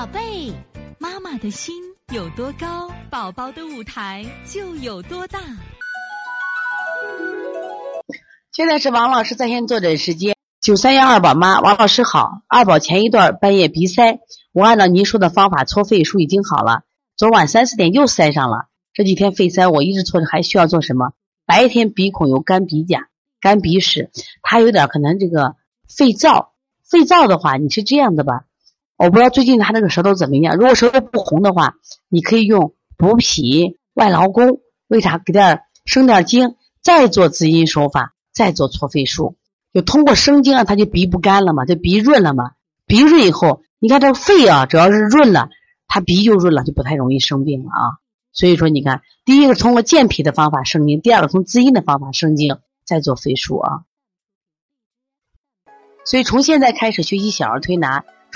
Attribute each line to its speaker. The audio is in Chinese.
Speaker 1: 宝贝，妈妈的心有多高，宝宝的舞台就有多大。
Speaker 2: 现在是王老师在线坐诊时间，九三幺二宝妈，王老师好。二宝前一段半夜鼻塞，我按照您说的方法搓肺术已经好了，昨晚三四点又塞上了。这几天肺塞我一直搓着，还需要做什么？白天鼻孔有干鼻甲、干鼻屎，他有点可能这个肺燥。肺燥的话，你是这样的吧？我不知道最近他那个舌头怎么样。如果舌头不红的话，你可以用补脾、外劳宫，为啥给点生点精，再做滋阴手法，再做搓肺术，就通过生精啊，他就鼻不干了嘛，就鼻润了嘛。鼻润以后，你看这肺啊，只要是润了，他鼻就润了，就不太容易生病了啊。所以说，你看，第一个通过健脾的方法生精，第二个从滋阴的方法生精，再做肺术啊。所以从现在开始学习小儿推拿。